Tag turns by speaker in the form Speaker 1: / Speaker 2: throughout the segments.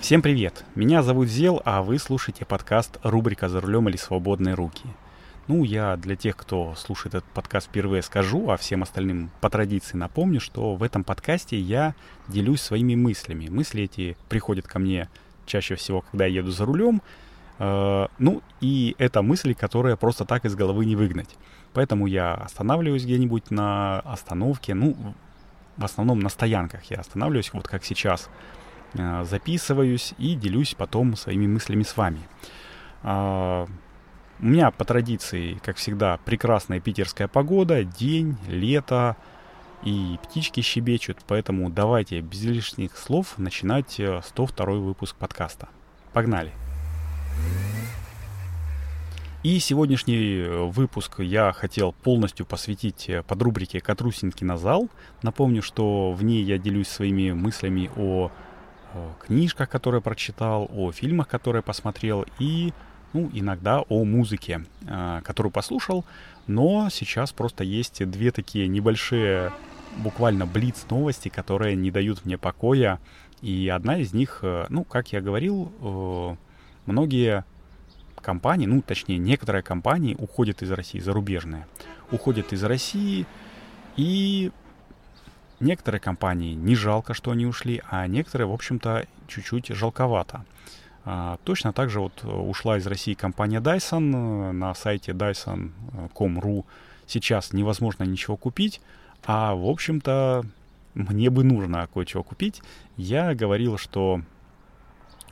Speaker 1: Всем привет! Меня зовут Зел, а вы слушаете подкаст «Рубрика за рулем или свободные руки». Ну, я для тех, кто слушает этот подкаст впервые, скажу, а всем остальным по традиции напомню, что в этом подкасте я делюсь своими мыслями. Мысли эти приходят ко мне чаще всего, когда я еду за рулем. Э, ну, и это мысли, которые просто так из головы не выгнать. Поэтому я останавливаюсь где-нибудь на остановке, ну, в основном на стоянках я останавливаюсь, вот как сейчас – записываюсь и делюсь потом своими мыслями с вами. А, у меня по традиции, как всегда, прекрасная питерская погода, день, лето, и птички щебечут, поэтому давайте без лишних слов начинать 102 э, выпуск подкаста. Погнали! И сегодняшний э, выпуск я хотел полностью посвятить под рубрике «Катрусинки на зал». Напомню, что в ней я делюсь своими мыслями о о книжках, которые прочитал, о фильмах, которые посмотрел и ну, иногда о музыке, э, которую послушал. Но сейчас просто есть две такие небольшие, буквально блиц новости, которые не дают мне покоя. И одна из них, э, ну, как я говорил, э, многие компании, ну, точнее, некоторые компании уходят из России, зарубежные, уходят из России и Некоторые компании не жалко, что они ушли, а некоторые, в общем-то, чуть-чуть жалковато. А, точно так же вот ушла из России компания Dyson. На сайте dyson.com.ru сейчас невозможно ничего купить, а, в общем-то, мне бы нужно кое-чего купить. Я говорил, что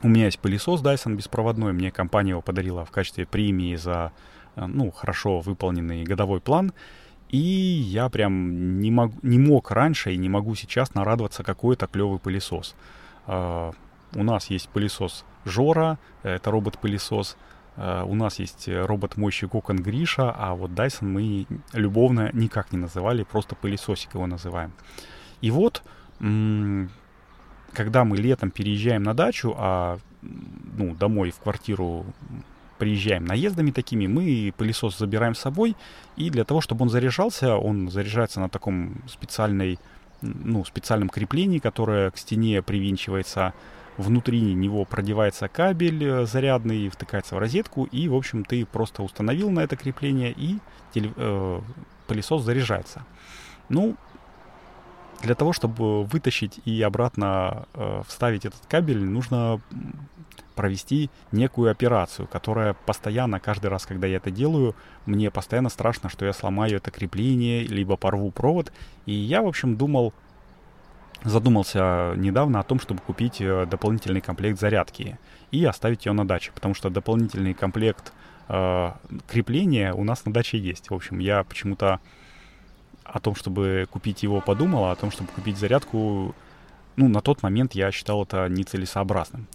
Speaker 1: у меня есть пылесос Dyson беспроводной, мне компания его подарила в качестве премии за ну, хорошо выполненный годовой план. И я прям не, мог, не мог раньше и не могу сейчас нарадоваться какой-то клевый пылесос. Uh, у нас есть пылесос Жора, это робот-пылесос. Uh, у нас есть робот-мойщик окон Гриша, а вот Dyson мы любовно никак не называли, просто пылесосик его называем. И вот, когда мы летом переезжаем на дачу, а ну, домой в квартиру приезжаем наездами такими, мы пылесос забираем с собой, и для того, чтобы он заряжался, он заряжается на таком специальной, ну, специальном креплении, которое к стене привинчивается, внутри него продевается кабель э, зарядный, втыкается в розетку, и, в общем, ты просто установил на это крепление, и теле, э, пылесос заряжается. Ну, для того, чтобы вытащить и обратно э, вставить этот кабель, нужно провести некую операцию, которая постоянно, каждый раз, когда я это делаю, мне постоянно страшно, что я сломаю это крепление, либо порву провод. И я, в общем, думал, задумался недавно о том, чтобы купить э, дополнительный комплект зарядки и оставить ее на даче, потому что дополнительный комплект э, крепления у нас на даче есть. В общем, я почему-то о том, чтобы купить его, подумал, а о том, чтобы купить зарядку, ну, на тот момент я считал это нецелесообразным.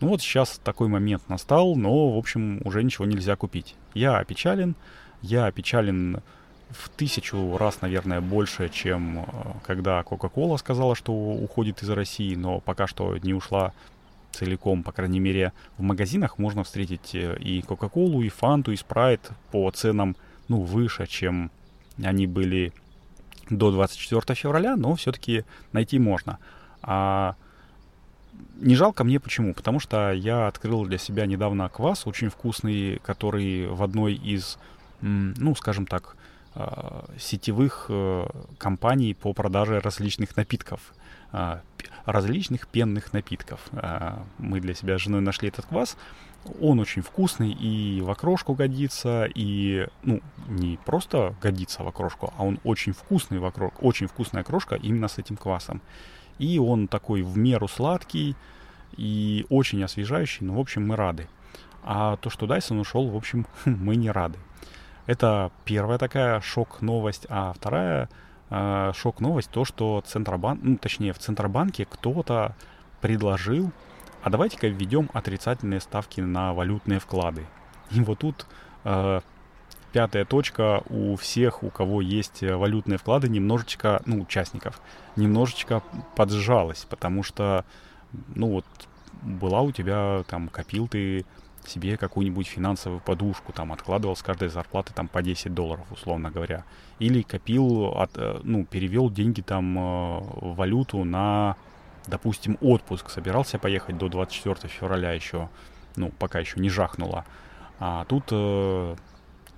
Speaker 1: Ну вот сейчас такой момент настал, но, в общем, уже ничего нельзя купить. Я опечален, я опечален в тысячу раз, наверное, больше, чем э, когда Coca-Cola сказала, что уходит из России, но пока что не ушла целиком, по крайней мере, в магазинах можно встретить э, и Coca-Cola, и Фанту, и Sprite по ценам, ну, выше, чем они были до 24 февраля, но все-таки найти можно. А не жалко мне почему? Потому что я открыл для себя недавно квас очень вкусный, который в одной из, ну, скажем так, а, сетевых э, компаний по продаже различных напитков, а, различных пенных напитков. А, мы для себя с женой нашли этот квас. Он очень вкусный и в окрошку годится, и, ну, не просто годится в окрошку, а он очень вкусный в окрошку, очень вкусная окрошка именно с этим квасом. И он такой в меру сладкий и очень освежающий. Ну, в общем, мы рады. А то, что Дайсон ушел, в общем, мы не рады. Это первая такая шок-новость. А вторая э, шок-новость то, что Центробанк, ну, точнее, в Центробанке кто-то предложил, а давайте-ка введем отрицательные ставки на валютные вклады. И вот тут э, пятая точка у всех, у кого есть э, валютные вклады, немножечко, ну, участников, немножечко поджалась, потому что, ну, вот, была у тебя, там, копил ты себе какую-нибудь финансовую подушку, там, откладывал с каждой зарплаты, там, по 10 долларов, условно говоря, или копил, от, э, ну, перевел деньги, там, э, в валюту на допустим, отпуск, собирался поехать до 24 февраля еще, ну, пока еще не жахнуло. А тут э,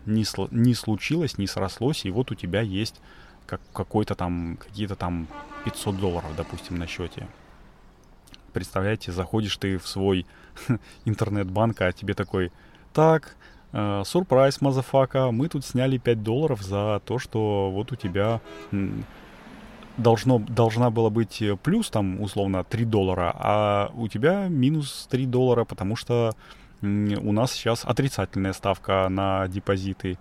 Speaker 1: не, сло, не случилось, не срослось, и вот у тебя есть как, какой-то там, какие-то там 500 долларов, допустим, на счете. Представляете, заходишь ты в свой интернет-банк, а тебе такой, так, э, сюрприз, motherfucka, мы тут сняли 5 долларов за то, что вот у тебя должно, должна была быть плюс, там, условно, 3 доллара, а у тебя минус 3 доллара, потому что у нас сейчас отрицательная ставка на депозиты.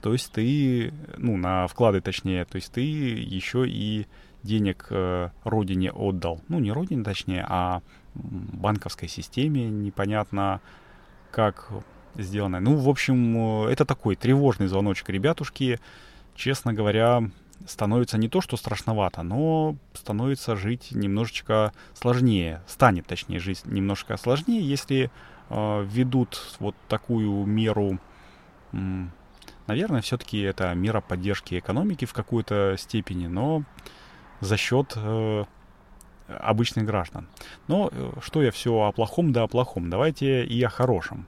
Speaker 1: То есть ты, ну, на вклады точнее, то есть ты еще и денег э, родине отдал. Ну, не родине точнее, а банковской системе непонятно как сделано. Ну, в общем, э, это такой тревожный звоночек, ребятушки. Честно говоря, становится не то, что страшновато, но становится жить немножечко сложнее. Станет, точнее, жить немножко сложнее, если э, ведут вот такую меру, наверное, все-таки это мера поддержки экономики в какой-то степени, но за счет э, обычных граждан. Но э, что я все о плохом, да о плохом. Давайте и о хорошем.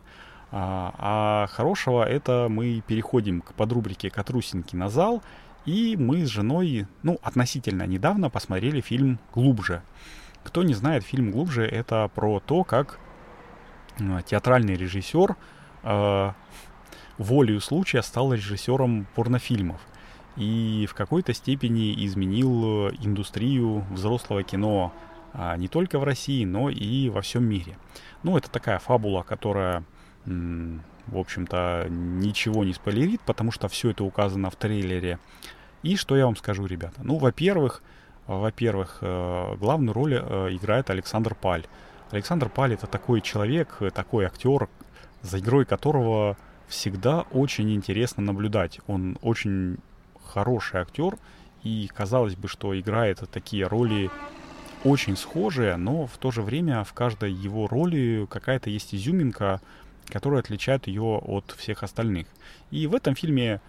Speaker 1: А, а хорошего это мы переходим к подрубрике «Катрусинки на зал», и мы с женой, ну, относительно недавно посмотрели фильм «Глубже». Кто не знает, фильм «Глубже» — это про то, как э, театральный режиссер э, волею случая стал режиссером порнофильмов и в какой-то степени изменил индустрию взрослого кино а, не только в России, но и во всем мире. Ну, это такая фабула, которая, в общем-то, ничего не спойлерит, потому что все это указано в трейлере. И что я вам скажу, ребята? Ну, во-первых, во-первых, э, главную роль э, играет Александр Паль. Александр Паль это такой человек, такой актер, за игрой которого всегда очень интересно наблюдать. Он очень хороший актер, и казалось бы, что играет такие роли очень схожие, но в то же время в каждой его роли какая-то есть изюминка, которая отличает ее от всех остальных. И в этом фильме,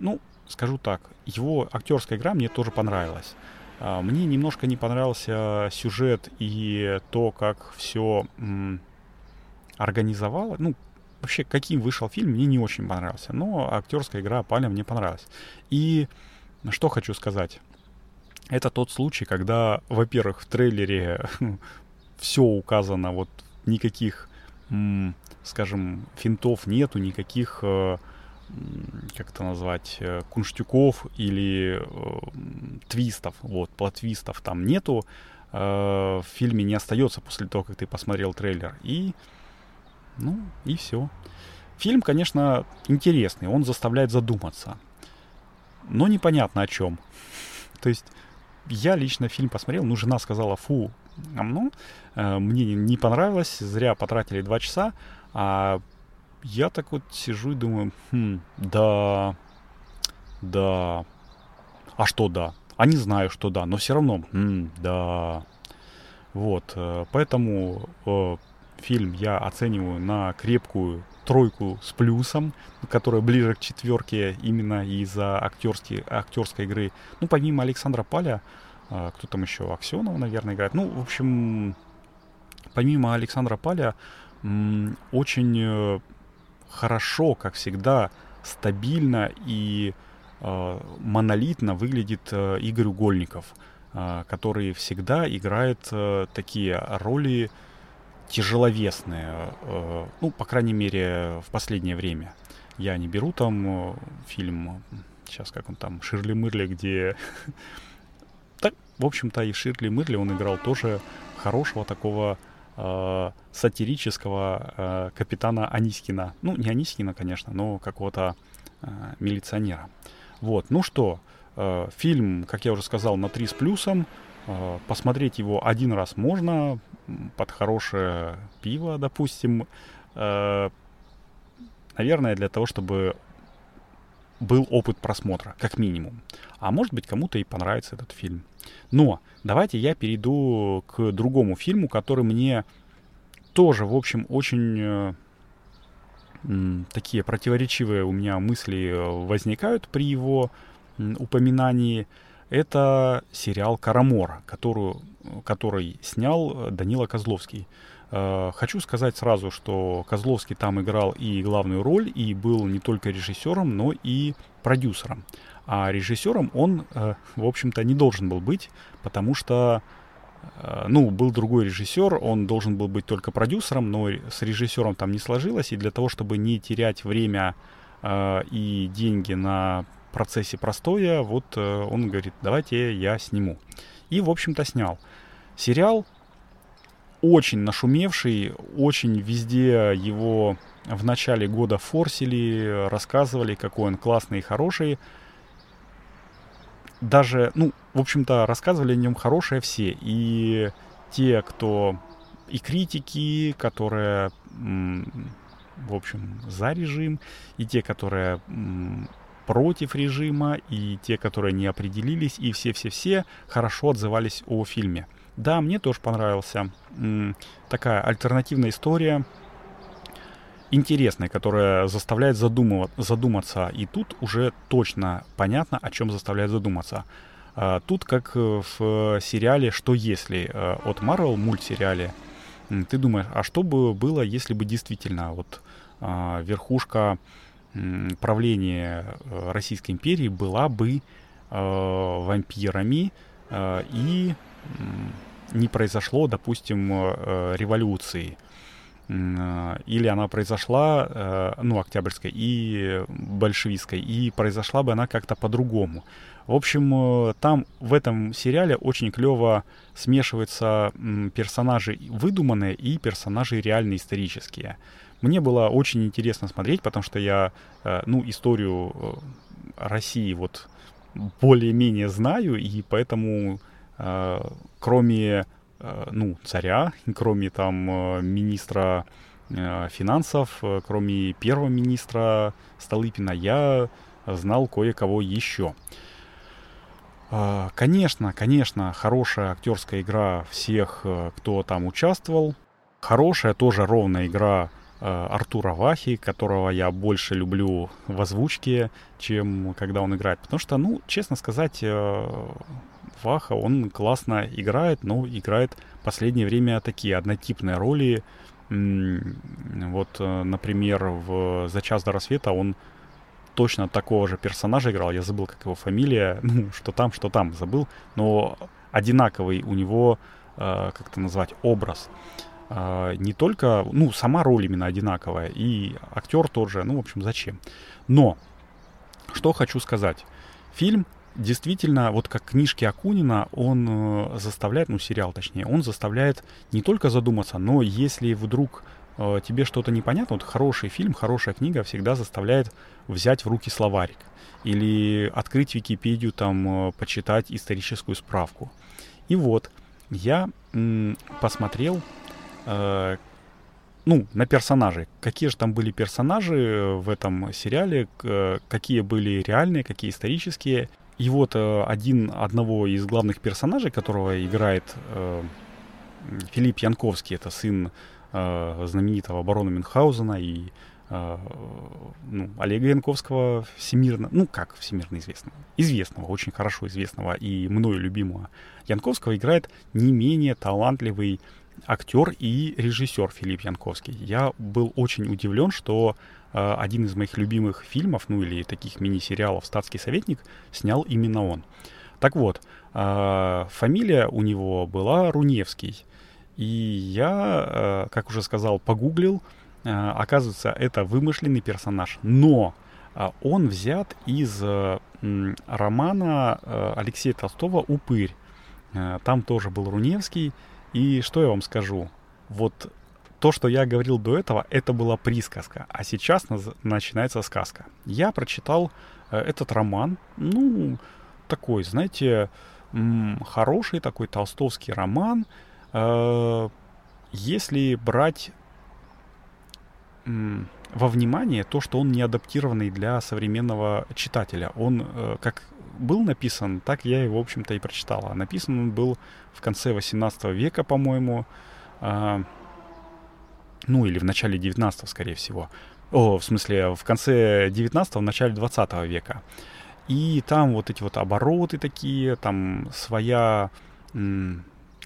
Speaker 1: ну, скажу так, его актерская игра мне тоже понравилась. А, мне немножко не понравился сюжет и то, как все организовало. Ну, вообще, каким вышел фильм, мне не очень понравился. Но актерская игра Паля мне понравилась. И что хочу сказать. Это тот случай, когда, во-первых, в трейлере все указано, вот никаких, скажем, финтов нету, никаких, э, как это назвать, э, кунштюков или э, твистов, вот, платвистов там нету. В фильме не остается после того, как ты посмотрел трейлер. И ну, и все. Фильм, конечно, интересный, он заставляет задуматься. Но непонятно о чем. То есть, я лично фильм посмотрел, ну, жена сказала, фу, ну, э, мне не понравилось, зря потратили два часа, а я так вот сижу и думаю, хм, да, да, а что да? А не знаю, что да, но все равно, хм, да. Вот, э, поэтому э, фильм я оцениваю на крепкую тройку с плюсом, которая ближе к четверке именно из-за актерской, актерской игры. Ну, помимо Александра Паля, а, кто там еще? Аксенова, наверное, играет. Ну, в общем, помимо Александра Паля, очень э, хорошо, как всегда, стабильно и э, монолитно выглядит э, Игорь Угольников, который всегда играет такие роли тяжеловесные, э, ну, по крайней мере, в последнее время. Я не беру там э, фильм, сейчас как он там, Ширли Мырли, где... Так, в общем-то, и в Ширли Мырли он играл тоже хорошего такого э, сатирического э, капитана Анискина. Ну, не Анискина, конечно, но какого-то э, милиционера. Вот, ну что, э, фильм, как я уже сказал, на 3 с плюсом. Э, посмотреть его один раз можно, под хорошее пиво, допустим. Э, наверное, для того, чтобы был опыт просмотра, как минимум. А может быть, кому-то и понравится этот фильм. Но давайте я перейду к другому фильму, который мне тоже, в общем, очень э, такие противоречивые у меня мысли возникают при его упоминании. это сериал «Карамора», которую, который снял Данила Козловский. Э, хочу сказать сразу, что Козловский там играл и главную роль, и был не только режиссером, но и продюсером. А режиссером он, э, в общем-то, не должен был быть, потому что, э, ну, был другой режиссер, он должен был быть только продюсером, но с режиссером там не сложилось, и для того, чтобы не терять время и деньги на процессе простоя, вот он говорит, давайте я сниму. И, в общем-то, снял. Сериал очень нашумевший, очень везде его в начале года форсили, рассказывали, какой он классный и хороший. Даже, ну, в общем-то, рассказывали о нем хорошее все. И те, кто и критики, которые, в общем, за режим, и те, которые против режима, и те, которые не определились, и все-все-все хорошо отзывались о фильме. Да, мне тоже понравился. Такая альтернативная история, интересная, которая заставляет задуматься. И тут уже точно понятно, о чем заставляет задуматься. А, тут, как в сериале «Что если» э, от Marvel, мультсериале, ты думаешь, а что бы было, если бы действительно вот а, верхушка правления э, Российской империи была бы э, вампирами и не произошло, допустим, э, революции, э, или она произошла, э, ну, октябрьской и большевистской, и произошла бы она как-то по-другому. В общем, там в этом сериале очень клево смешиваются персонажи выдуманные и персонажи реальные исторические. Мне было очень интересно смотреть, потому что я, ну, историю России вот более-менее знаю, и поэтому Э, кроме э, ну, царя, кроме там э, министра финансов, кроме первого министра Столыпина, я знал кое-кого еще. Конечно, конечно, хорошая актерская игра всех, кто там участвовал. Хорошая тоже ровная игра Артура Вахи, которого я больше люблю в озвучке, чем когда он играет. Потому что, ну, честно сказать, Ваха, он классно играет, но играет в последнее время такие однотипные роли. Вот, э, например, в «За час до рассвета» он точно такого же персонажа играл. Я забыл, как его фамилия. Ну, что там, что там, забыл. Но одинаковый у него, э, как это назвать, образ. Э, не только, ну, сама роль именно одинаковая. И актер тот же. Ну, в общем, зачем? Но, что хочу сказать. Фильм действительно, вот как книжки Акунина, он э, заставляет, ну сериал точнее, он заставляет не только задуматься, но если вдруг э, тебе что-то непонятно, вот хороший фильм, хорошая книга всегда заставляет взять в руки словарик или открыть Википедию, там, э, почитать историческую справку. И вот, я посмотрел, э, ну, на персонажей. Какие же там были персонажи в этом сериале, какие были реальные, какие исторические. И вот э, один, одного из главных персонажей, которого играет э, Филипп Янковский, это сын э, знаменитого барона Мюнхгаузена и э, ну, Олега Янковского всемирно, ну как всемирно известного, известного, очень хорошо известного и мною любимого Янковского играет не менее талантливый актер и режиссер Филипп Янковский. Я был очень удивлен, что э, один из моих любимых фильмов, ну или таких мини-сериалов «Статский советник» снял именно он. Так вот, э, фамилия у него была Руневский. И я, э, как уже сказал, погуглил. Э, оказывается, это вымышленный персонаж. Но э, он взят из э, романа э, Алексея Толстого «Упырь». Там тоже был Руневский. И что я вам скажу? Вот то, что я говорил до этого, это была присказка, а сейчас начинается сказка. Я прочитал э, этот роман, ну, такой, знаете, хороший такой толстовский роман, э- если брать во внимание то, что он не адаптированный для современного читателя. Он, э- как был написан, так я его, в общем-то, и прочитал. А написан он был в конце 18 века, по-моему, э, ну или в начале 19 скорее всего. О, в смысле, в конце 19 в начале 20 века. И там вот эти вот обороты такие, там своя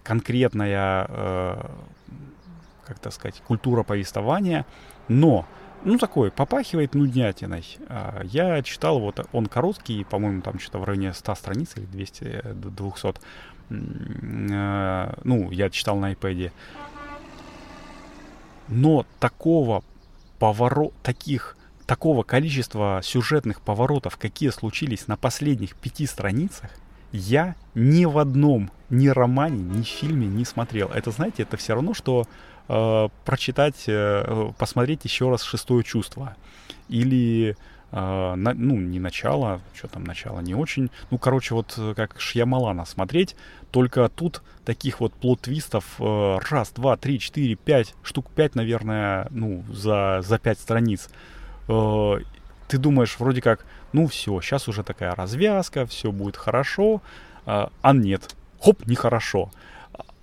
Speaker 1: конкретная, э, как так сказать, культура повествования, но ну, такой, попахивает нуднятиной. А, я читал, вот он короткий, по-моему, там что-то в районе 100 страниц или 200, 200. Э, ну, я читал на iPad. Но такого поворот, таких, такого количества сюжетных поворотов, какие случились на последних пяти страницах, я ни в одном, ни романе, ни фильме не смотрел. Это, знаете, это все равно, что э, прочитать, э, посмотреть еще раз «Шестое чувство». Или, э, на, ну, не начало, что там начало, не очень. Ну, короче, вот э, как Шьямалана смотреть, только тут таких вот плод-твистов э, раз, два, три, четыре, пять, штук пять, наверное, ну, за, за пять страниц. Э, ты думаешь, вроде как, ну все, сейчас уже такая развязка, все будет хорошо, а, а нет, хоп, нехорошо.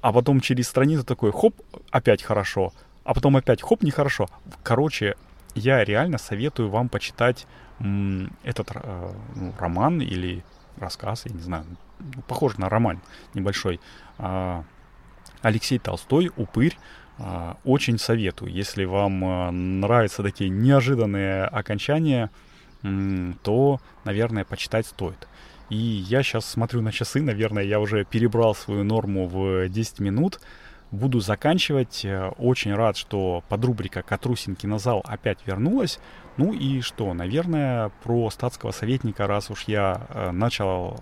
Speaker 1: А потом через страницу такой, хоп, опять хорошо, а потом опять, хоп, нехорошо. Короче, я реально советую вам почитать этот э, ну, роман или рассказ, я не знаю, ну, похож на роман небольшой. Э, Алексей Толстой «Упырь». Э, очень советую, если вам э, нравятся такие неожиданные окончания, то, наверное, почитать стоит. И я сейчас смотрю на часы, наверное, я уже перебрал свою норму в 10 минут. Буду заканчивать. Э, очень рад, что подрубрика «Катрусин кинозал» опять вернулась. Ну и что, наверное, про статского советника, раз уж я э, начал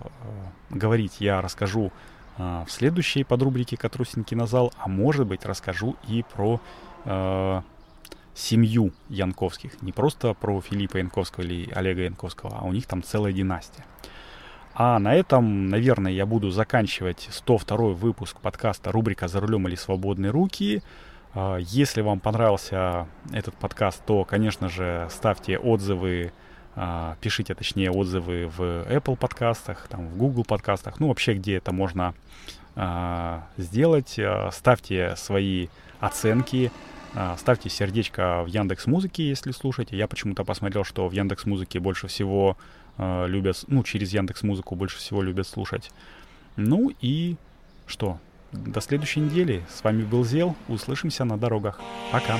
Speaker 1: э, говорить, я расскажу э, в следующей подрубрике «Катрусин кинозал», а может быть расскажу и про э, семью Янковских. Не просто про Филиппа Янковского или Олега Янковского, а у них там целая династия. А на этом, наверное, я буду заканчивать 102 выпуск подкаста рубрика «За рулем или свободные руки». А, если вам понравился этот подкаст, то, конечно же, ставьте отзывы, а, пишите, точнее, отзывы в Apple подкастах, там, в Google подкастах, ну, вообще, где это можно а, сделать. Ставьте свои оценки, ставьте сердечко в Яндекс Музыке, если слушаете. Я почему-то посмотрел, что в Яндекс Музыке больше всего э, любят, ну, через Яндекс Музыку больше всего любят слушать. Ну и что? До следующей недели. С вами был Зел. Услышимся на дорогах. Пока.